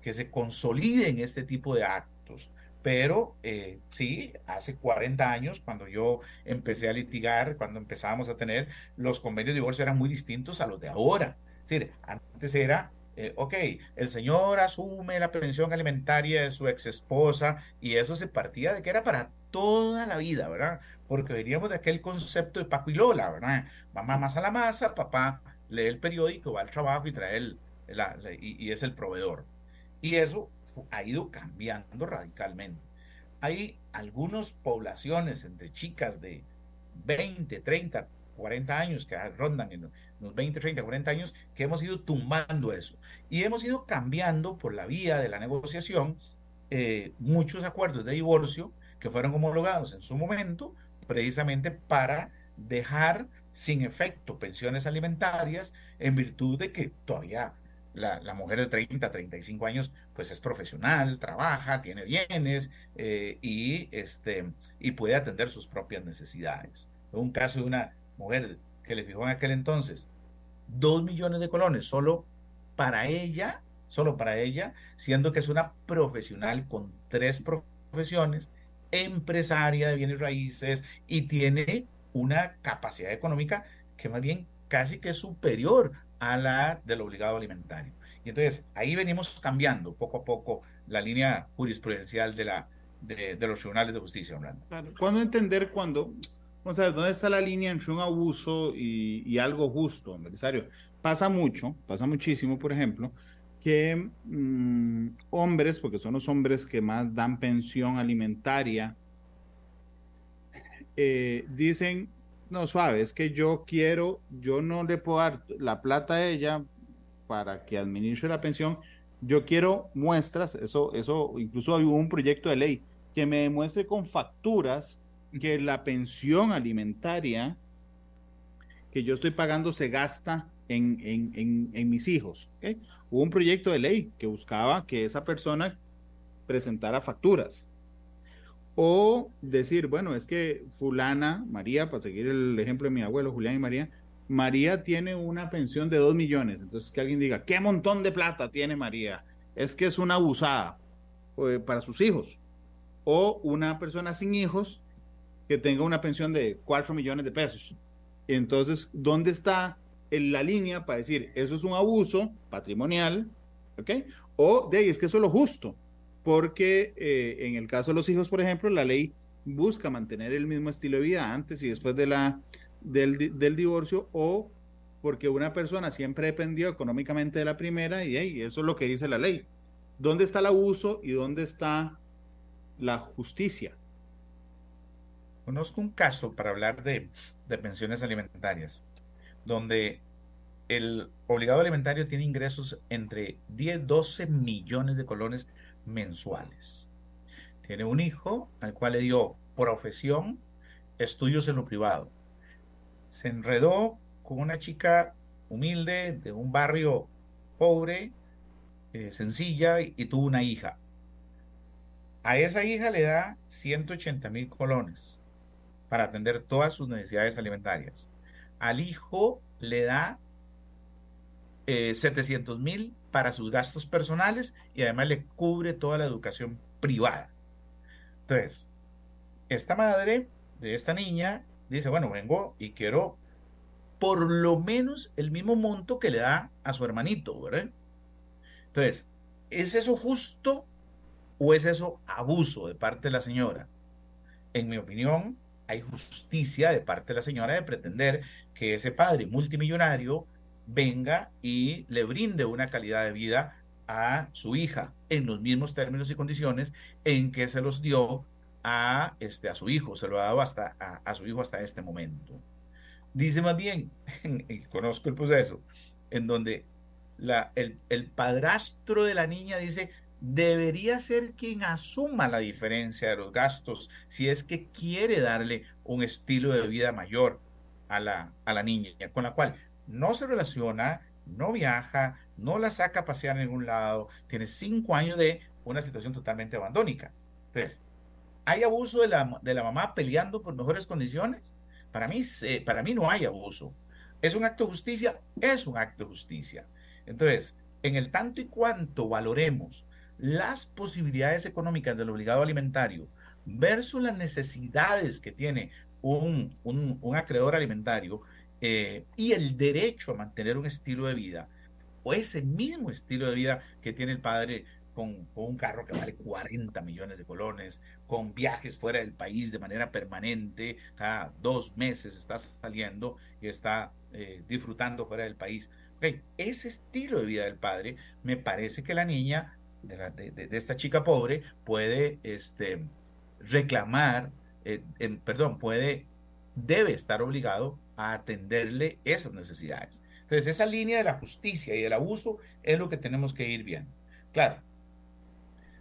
que se consoliden este tipo de actos pero eh, sí, hace 40 años, cuando yo empecé a litigar, cuando empezábamos a tener los convenios de divorcio eran muy distintos a los de ahora. Es antes era, eh, ok, el señor asume la pensión alimentaria de su ex esposa y eso se partía de que era para toda la vida, ¿verdad? Porque veníamos de aquel concepto de Paco y Lola, ¿verdad? Mamá más a la masa, papá lee el periódico, va al trabajo y trae el, y, es el proveedor. Y eso ha ido cambiando radicalmente. Hay algunas poblaciones entre chicas de 20, 30, 40 años que rondan en los 20, 30, 40 años que hemos ido tumbando eso. Y hemos ido cambiando por la vía de la negociación eh, muchos acuerdos de divorcio que fueron homologados en su momento precisamente para dejar sin efecto pensiones alimentarias en virtud de que todavía la, mujer de 30, 35 años pues es profesional, trabaja, tiene bienes eh, y, este, y puede atender sus propias necesidades. Un caso de una mujer que le fijó en aquel entonces dos millones de colones solo para ella, solo para ella, siendo que es una profesional con tres profesiones, empresaria de bienes raíces y tiene una capacidad económica que más bien casi que es superior a la del obligado alimentario. Y entonces ahí venimos cambiando poco a poco la línea jurisprudencial de, la, de, los tribunales de justicia. Claro. ¿Cuándo entender cuando, vamos a ver, dónde está la línea entre un abuso y, algo justo, empresario? Pasa mucho, pasa muchísimo, por ejemplo, que mm, hombres, porque son los hombres que más dan pensión alimentaria, eh, dicen, no, suave, es que yo quiero, yo no le puedo dar la plata a ella para que administre la pensión, yo quiero muestras, eso, eso, incluso hay un proyecto de ley que me demuestre con facturas que la pensión alimentaria que yo estoy pagando se gasta en, en, en, mis hijos. Hubo un proyecto de ley que buscaba que esa persona presentara facturas. O decir, bueno, es que fulana, María, para seguir el ejemplo de mi abuelo, Julián y María, María tiene una pensión de dos millones. Entonces que alguien diga, ¿qué montón de plata tiene María? Es que es una abusada eh, para sus hijos. O una persona sin hijos que tenga una pensión de cuatro millones de pesos. Entonces, ¿dónde está en la línea para decir, eso es un abuso patrimonial? ¿Ok? O de ahí, es que eso es lo justo porque eh, en el caso de los hijos, por ejemplo, la ley busca mantener el mismo estilo de vida antes y después de la, del, del divorcio o porque una persona siempre dependió económicamente de la primera y eso es lo que dice la ley. ¿Dónde está el abuso y dónde está la justicia? Conozco un caso para hablar de, de pensiones alimentarias, donde el obligado alimentario tiene ingresos entre 10, 12 millones de colones mensuales. Tiene un hijo al cual le dio profesión, estudios en lo privado. Se enredó con una chica humilde de un barrio pobre, eh, sencilla, y, tuvo una hija. A esa hija le da 180 mil colones para atender todas sus necesidades alimentarias. Al hijo le da 700 eh, mil para sus gastos personales y además le cubre toda la educación privada. Entonces, esta madre de esta niña dice, bueno, vengo y quiero por lo menos el mismo monto que le da a su hermanito, ¿verdad? Entonces, ¿es eso justo o es eso abuso de parte de la señora? En mi opinión, hay justicia de parte de la señora de pretender que ese padre multimillonario venga y le brinde una calidad de vida a su hija en los mismos términos y condiciones en que se los dio a, este, a su hijo, se lo ha dado hasta, a, su hijo hasta este momento. Dice más bien, (laughs) y conozco el proceso, en donde la, el, el padrastro de la niña dice, debería ser quien asuma la diferencia de los gastos si es que quiere darle un estilo de vida mayor a la, a la niña, con la cual no se relaciona, no viaja, no la saca a pasear en ningún lado, tiene cinco años de una situación totalmente abandónica. Entonces, ¿hay abuso de la, de la mamá peleando por mejores condiciones? Para mí, para mí no hay abuso. ¿Es un acto de justicia? Es un acto de justicia. Entonces, en el tanto y cuanto valoremos las posibilidades económicas del obligado alimentario versus las necesidades que tiene un, un, un acreedor alimentario, eh, y el derecho a mantener un estilo de vida, o ese mismo estilo de vida que tiene el padre con, un carro que vale 40 millones de colones, con viajes fuera del país de manera permanente, cada dos meses está saliendo y está eh, disfrutando fuera del país. Ese estilo de vida del padre, me parece que la niña de, esta chica pobre puede este, reclamar, eh, perdón, puede, debe estar obligado a atenderle esas necesidades. Entonces, esa línea de la justicia y del abuso es lo que tenemos que ir viendo. Claro,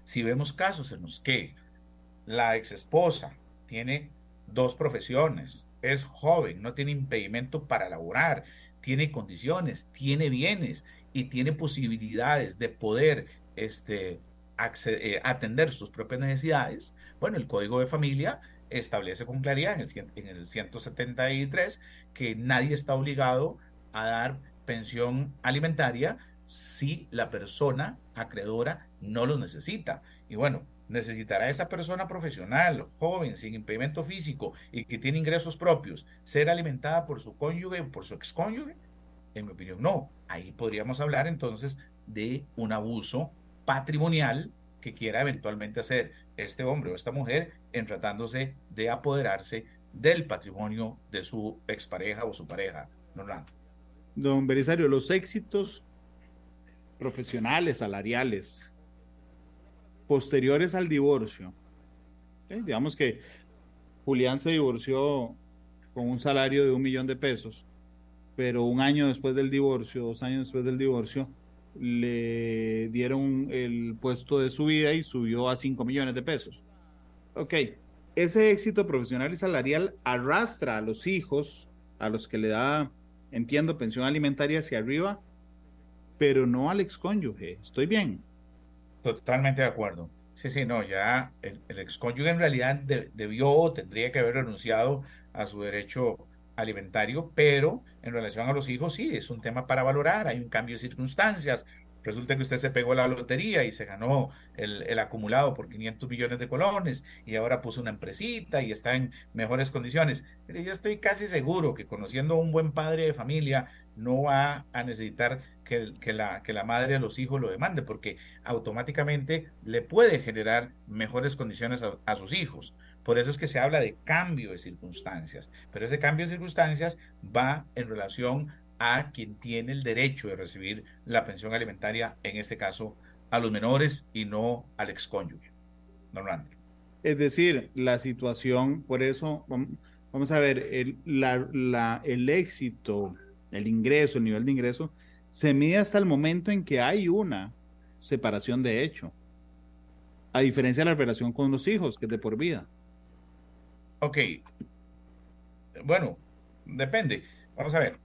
si vemos casos en los que la ex esposa tiene dos profesiones, es joven, no tiene impedimento para laborar, tiene condiciones, tiene bienes y tiene posibilidades de poder este, eh, atender sus propias necesidades, bueno, el Código de Familia establece con claridad en el, en el 173 que nadie está obligado a dar pensión alimentaria si la persona acreedora no lo necesita. Y bueno, necesitará esa persona profesional, joven, sin impedimento físico y que tiene ingresos propios, ser alimentada por su cónyuge o por su excónyuge? En mi opinión, no. Ahí podríamos hablar entonces de un abuso patrimonial que quiera eventualmente hacer este hombre o esta mujer en tratándose de apoderarse del patrimonio de su expareja o su pareja, Norlando. Don Belisario, los éxitos profesionales, salariales, posteriores al divorcio, digamos que Julián se divorció con un salario de un millón de pesos, pero un año después del divorcio, dos años después del divorcio, le dieron el puesto de su vida y subió a 5 millones de pesos. Ok, ese éxito profesional y salarial arrastra a los hijos, a los que le da, entiendo, pensión alimentaria hacia arriba, pero no al excónyuge. ¿Estoy bien? Totalmente de acuerdo. Sí, sí, no, ya el excónyuge en realidad debió o tendría que haber renunciado a su derecho alimentario, pero en relación a los hijos sí, es un tema para valorar, hay un cambio de circunstancias. Resulta que usted se pegó la lotería y se ganó el, acumulado por 500 millones de colones y ahora puso una empresita y está en mejores condiciones. Pero yo estoy casi seguro que conociendo a un buen padre de familia no va a necesitar que, la, madre de los hijos lo demande, porque automáticamente le puede generar mejores condiciones a sus hijos. Por eso es que se habla de cambio de circunstancias, pero ese cambio de circunstancias va en relación a quien tiene el derecho de recibir la pensión alimentaria, en este caso a los menores y no al excónyuge. Normalmente. Es decir, la situación, por eso, vamos a ver, el, el éxito, el ingreso, el nivel de ingreso, se mide hasta el momento en que hay una separación de hecho, a diferencia de la relación con los hijos, que es de por vida. Ok. Bueno, depende. Vamos a ver.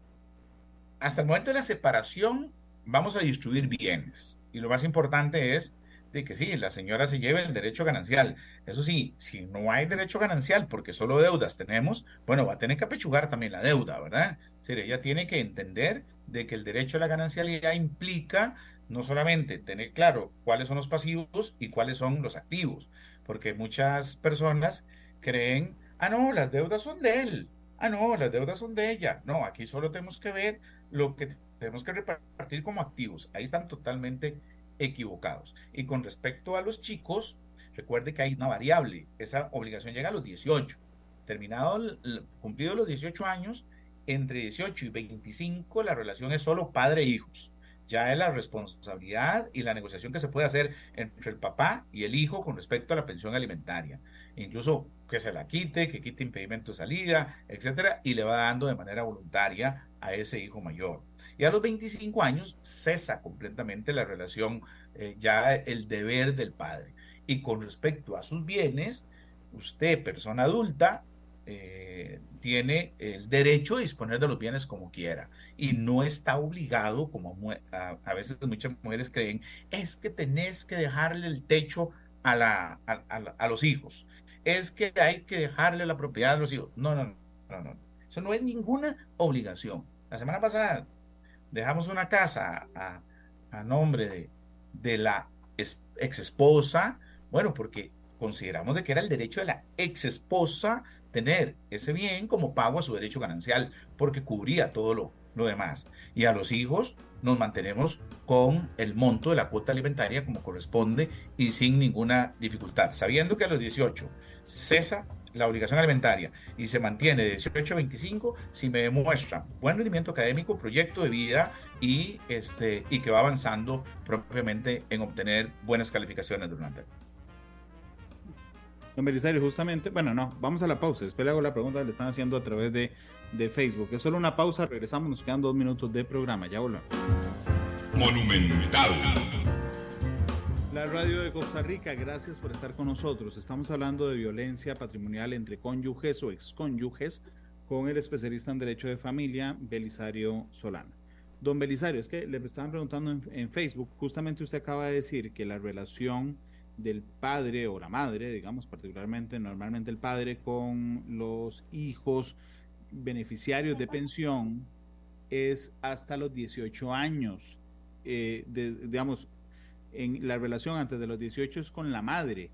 Hasta el momento de la separación vamos a distribuir bienes. Y lo más importante es de que sí, la señora se lleve el derecho ganancial. Eso sí, si no hay derecho ganancial porque solo deudas tenemos, bueno, va a tener que apechugar también la deuda, ¿verdad? Es ella tiene que entender de que el derecho a la ganancialidad implica no solamente tener claro cuáles son los pasivos y cuáles son los activos, porque muchas personas creen Ah, no, las deudas son de él. Ah, no, las deudas son de ella. No, aquí solo tenemos que ver lo que tenemos que repartir como activos. Ahí están totalmente equivocados. Y con respecto a los chicos, recuerde que hay una variable. Esa obligación llega a los 18. Terminado, cumplido los 18 años, entre 18 y 25 la relación es solo padre-hijos. E ya es la responsabilidad y la negociación que se puede hacer entre el papá y el hijo con respecto a la pensión alimentaria incluso que se la quite, que quite impedimento de salida, etcétera, y le va dando de manera voluntaria a ese hijo mayor. Y a los 25 años cesa completamente la relación, eh, ya el deber del padre. Y con respecto a sus bienes, usted, persona adulta, eh, tiene el derecho de disponer de los bienes como quiera y no está obligado, como a, veces muchas mujeres creen, es que tenés que dejarle el techo a, a los hijos es que hay que dejarle la propiedad a los hijos. No, no, no, no. Eso no es ninguna obligación. La semana pasada dejamos una casa a, nombre de, de la ex esposa, bueno, porque consideramos de que era el derecho de la ex esposa tener ese bien como pago a su derecho ganancial, porque cubría todo lo, lo demás. Y a los hijos nos mantenemos con el monto de la cuota alimentaria como corresponde y sin ninguna dificultad, sabiendo que a los 18 cesa la obligación alimentaria y se mantiene de 18 a 25 si me demuestra buen rendimiento académico, proyecto de vida y, este, y que va avanzando propiamente en obtener buenas calificaciones durante. Don Belisario, justamente, bueno, no, vamos a la pausa. Después le hago la pregunta que le están haciendo a través de, de Facebook. Es solo una pausa, regresamos, nos quedan dos minutos de programa. Ya volvemos. Monumental. La radio de Costa Rica, gracias por estar con nosotros. Estamos hablando de violencia patrimonial entre cónyuges o excónyuges con el especialista en Derecho de Familia, Belisario Solana. Don Belisario, es que le estaban preguntando en, Facebook, justamente usted acaba de decir que la relación del padre o la madre, digamos particularmente, normalmente el padre con los hijos beneficiarios de pensión es hasta los 18 años. Eh, digamos, en la relación antes de los 18 es con la madre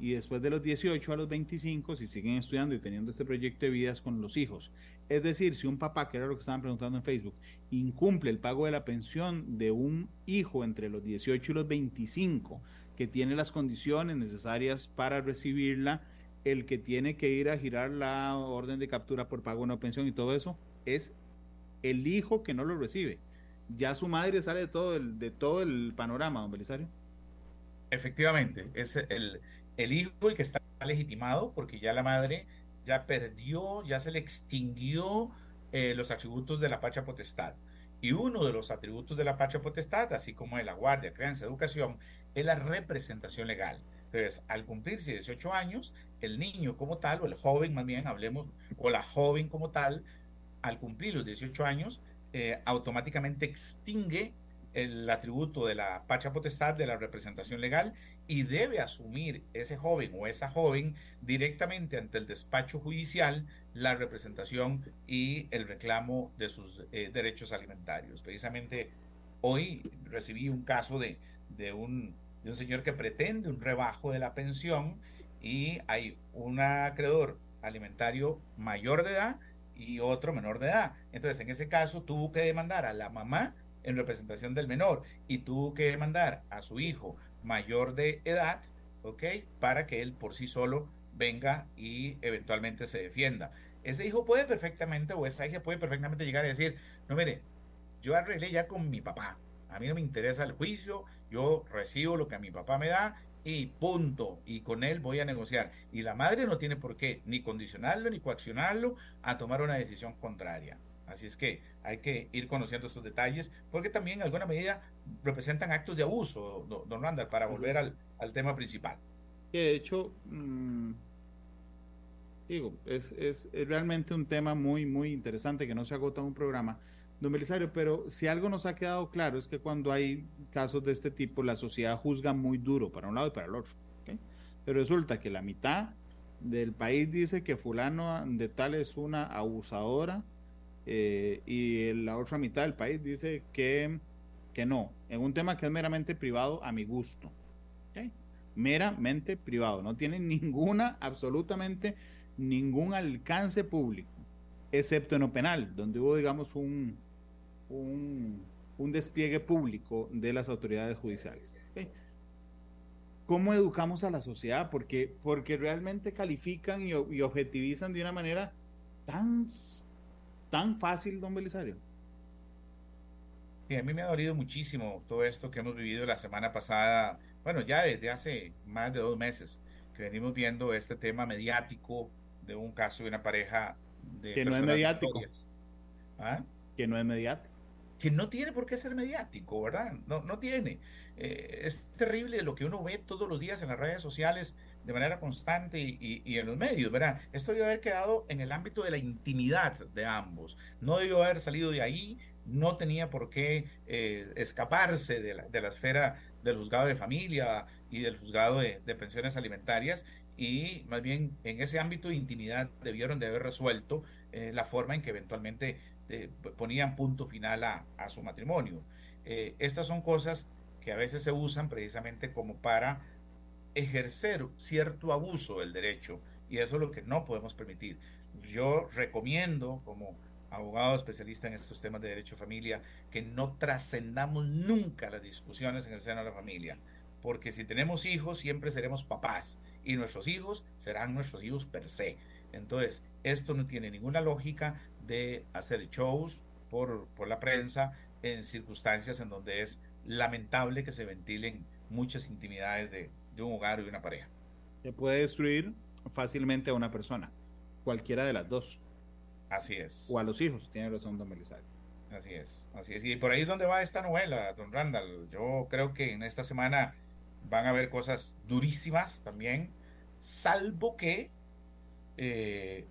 y después de los 18 a los 25, si siguen estudiando y teniendo este proyecto de vida, es con los hijos. Es decir, si un papá, que era lo que estaban preguntando en Facebook, incumple el pago de la pensión de un hijo entre los 18 y los 25, que tiene las condiciones necesarias para recibirla, el que tiene que ir a girar la orden de captura por pago de una pensión y todo eso, es el hijo que no lo recibe ya su madre sale de todo el, de todo el panorama, don Belisario. Efectivamente, es el, el hijo el que está legitimado porque ya la madre ya perdió, ya se le extinguió eh, los atributos de la pacha potestad. Y uno de los atributos de la pacha potestad, así como de la guardia, crianza, educación, es la representación legal. Entonces, al cumplirse 18 años, el niño como tal, o el joven más bien, hablemos, o la joven como tal, al cumplir los 18 años, eh, automáticamente extingue el atributo de la pacha potestad de la representación legal y debe asumir ese joven o esa joven directamente ante el despacho judicial la representación y el reclamo de sus eh, derechos alimentarios. Precisamente hoy recibí un caso de, de, un, de un señor que pretende un rebajo de la pensión y hay un acreedor alimentario mayor de edad y otro menor de edad. Entonces, en ese caso, tuvo que demandar a la mamá en representación del menor y tuvo que demandar a su hijo mayor de edad, ¿ok? Para que él por sí solo venga y eventualmente se defienda. Ese hijo puede perfectamente, o esa hija puede perfectamente llegar a decir, no, mire, yo arreglé ya con mi papá, a mí no me interesa el juicio, yo recibo lo que a mi papá me da y punto. Y con él voy a negociar. Y la madre no tiene por qué ni condicionarlo ni coaccionarlo a tomar una decisión contraria. Así es que hay que ir conociendo estos detalles porque también en alguna medida representan actos de abuso, don Randall, para volver al, al tema principal. De hecho, mm, digo, es, es, es, realmente un tema muy, muy interesante que no se agota en un programa Don Belisario, pero si algo nos ha quedado claro es que cuando hay casos de este tipo, la sociedad juzga muy duro para un lado y para el otro. Pero resulta que la mitad del país dice que fulano de tal es una abusadora eh, y la otra mitad del país dice que, que no, en un tema que es meramente privado a mi gusto. Meramente privado, no tiene ninguna, absolutamente ningún alcance público, excepto en lo penal, donde hubo, digamos, un, un, despliegue público de las autoridades judiciales. ¿Cómo educamos a la sociedad? Porque, porque realmente califican y, objetivizan de una manera tan, tan fácil, don Belisario. Y a mí me ha dolido muchísimo todo esto que hemos vivido la semana pasada, bueno, ya desde hace más de dos meses que venimos viendo este tema mediático de un caso de una pareja de... Que no es mediático. ¿Ah? Que no es mediático que no tiene por qué ser mediático, ¿verdad? No, no tiene. Eh, es terrible lo que uno ve todos los días en las redes sociales de manera constante y, en los medios, ¿verdad? Esto debió haber quedado en el ámbito de la intimidad de ambos. No debió haber salido de ahí, no tenía por qué eh, escaparse de la, de la, esfera del juzgado de familia y del juzgado de, pensiones alimentarias y más bien en ese ámbito de intimidad debieron de haber resuelto eh, la forma en que eventualmente este, ponían punto final a, su matrimonio. Eh, estas son cosas que a veces se usan precisamente como para ejercer cierto abuso del derecho y eso es lo que no podemos permitir. Yo recomiendo como abogado especialista en estos temas de derecho de familia que no trascendamos nunca las discusiones en el seno de la familia. porque si tenemos hijos siempre seremos papás y nuestros hijos serán nuestros hijos per se. Entonces, esto no tiene ninguna lógica de hacer shows por, por la prensa en circunstancias en donde es lamentable que se ventilen muchas intimidades de, de un hogar y una pareja. Se puede destruir fácilmente a una persona, cualquiera de las dos. Así es. O a los hijos, tiene razón don Belisario. Así es, así es. Y por ahí es donde va esta novela, don Randall. Yo creo que en esta semana van a haber cosas durísimas también, salvo que eh,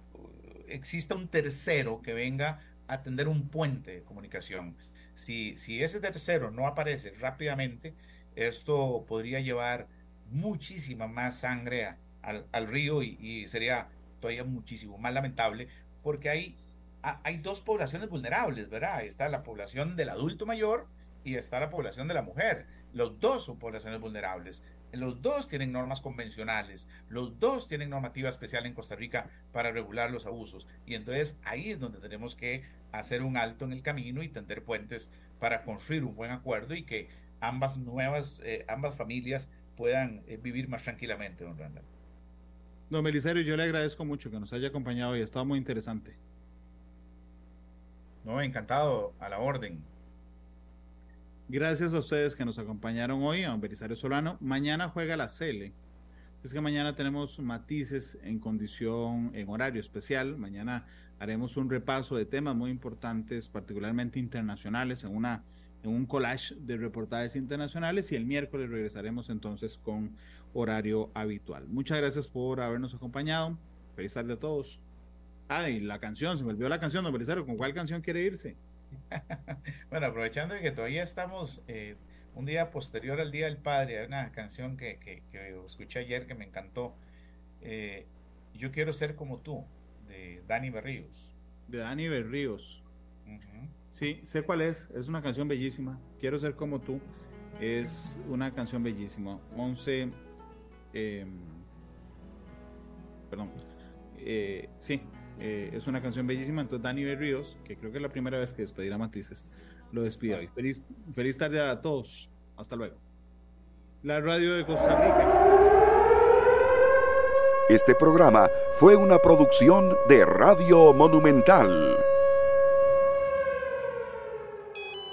exista un tercero que venga a tender un puente de comunicación. Si, si ese tercero no aparece rápidamente, esto podría llevar muchísima más sangre al, al, río y, sería todavía muchísimo más lamentable porque hay, hay dos poblaciones vulnerables, ¿verdad? Está la población del adulto mayor y está la población de la mujer. Los dos son poblaciones vulnerables. Los dos tienen normas convencionales, los dos tienen normativa especial en Costa Rica para regular los abusos. Y entonces ahí es donde tenemos que hacer un alto en el camino y tender puentes para construir un buen acuerdo y que ambas nuevas, eh, ambas familias puedan eh, vivir más tranquilamente, don Randall. Don Belisario, yo le agradezco mucho que nos haya acompañado y ha estado muy interesante. No, encantado, a la orden. Gracias a ustedes que nos acompañaron hoy, a Belisario Solano. Mañana juega la Cele. Es que mañana tenemos matices en condición, en horario especial. Mañana haremos un repaso de temas muy importantes, particularmente internacionales, en una en un collage de reportajes internacionales y el miércoles regresaremos entonces con horario habitual. Muchas gracias por habernos acompañado. Feliz tarde a todos. Ay, la canción, se me olvidó la canción, don Belisario. ¿Con cuál canción quiere irse? (laughs) bueno, aprovechando que todavía estamos eh, un día posterior al Día del Padre, hay una canción que, que, que escuché ayer que me encantó. Eh, Yo quiero ser como tú, de Dani Berríos. De Dani Berríos. Uh -huh. Sí, sé cuál es. Es una canción bellísima. Quiero ser como tú. Es una canción bellísima. 11. Eh, perdón. Eh, sí, eh, es una canción bellísima. Entonces, Dani Berríos, que creo que es la primera vez que despedirá Matices, lo despide hoy. Feliz, feliz tarde a todos. Hasta luego. La radio de Costa Rica. Este programa fue una producción de Radio Monumental.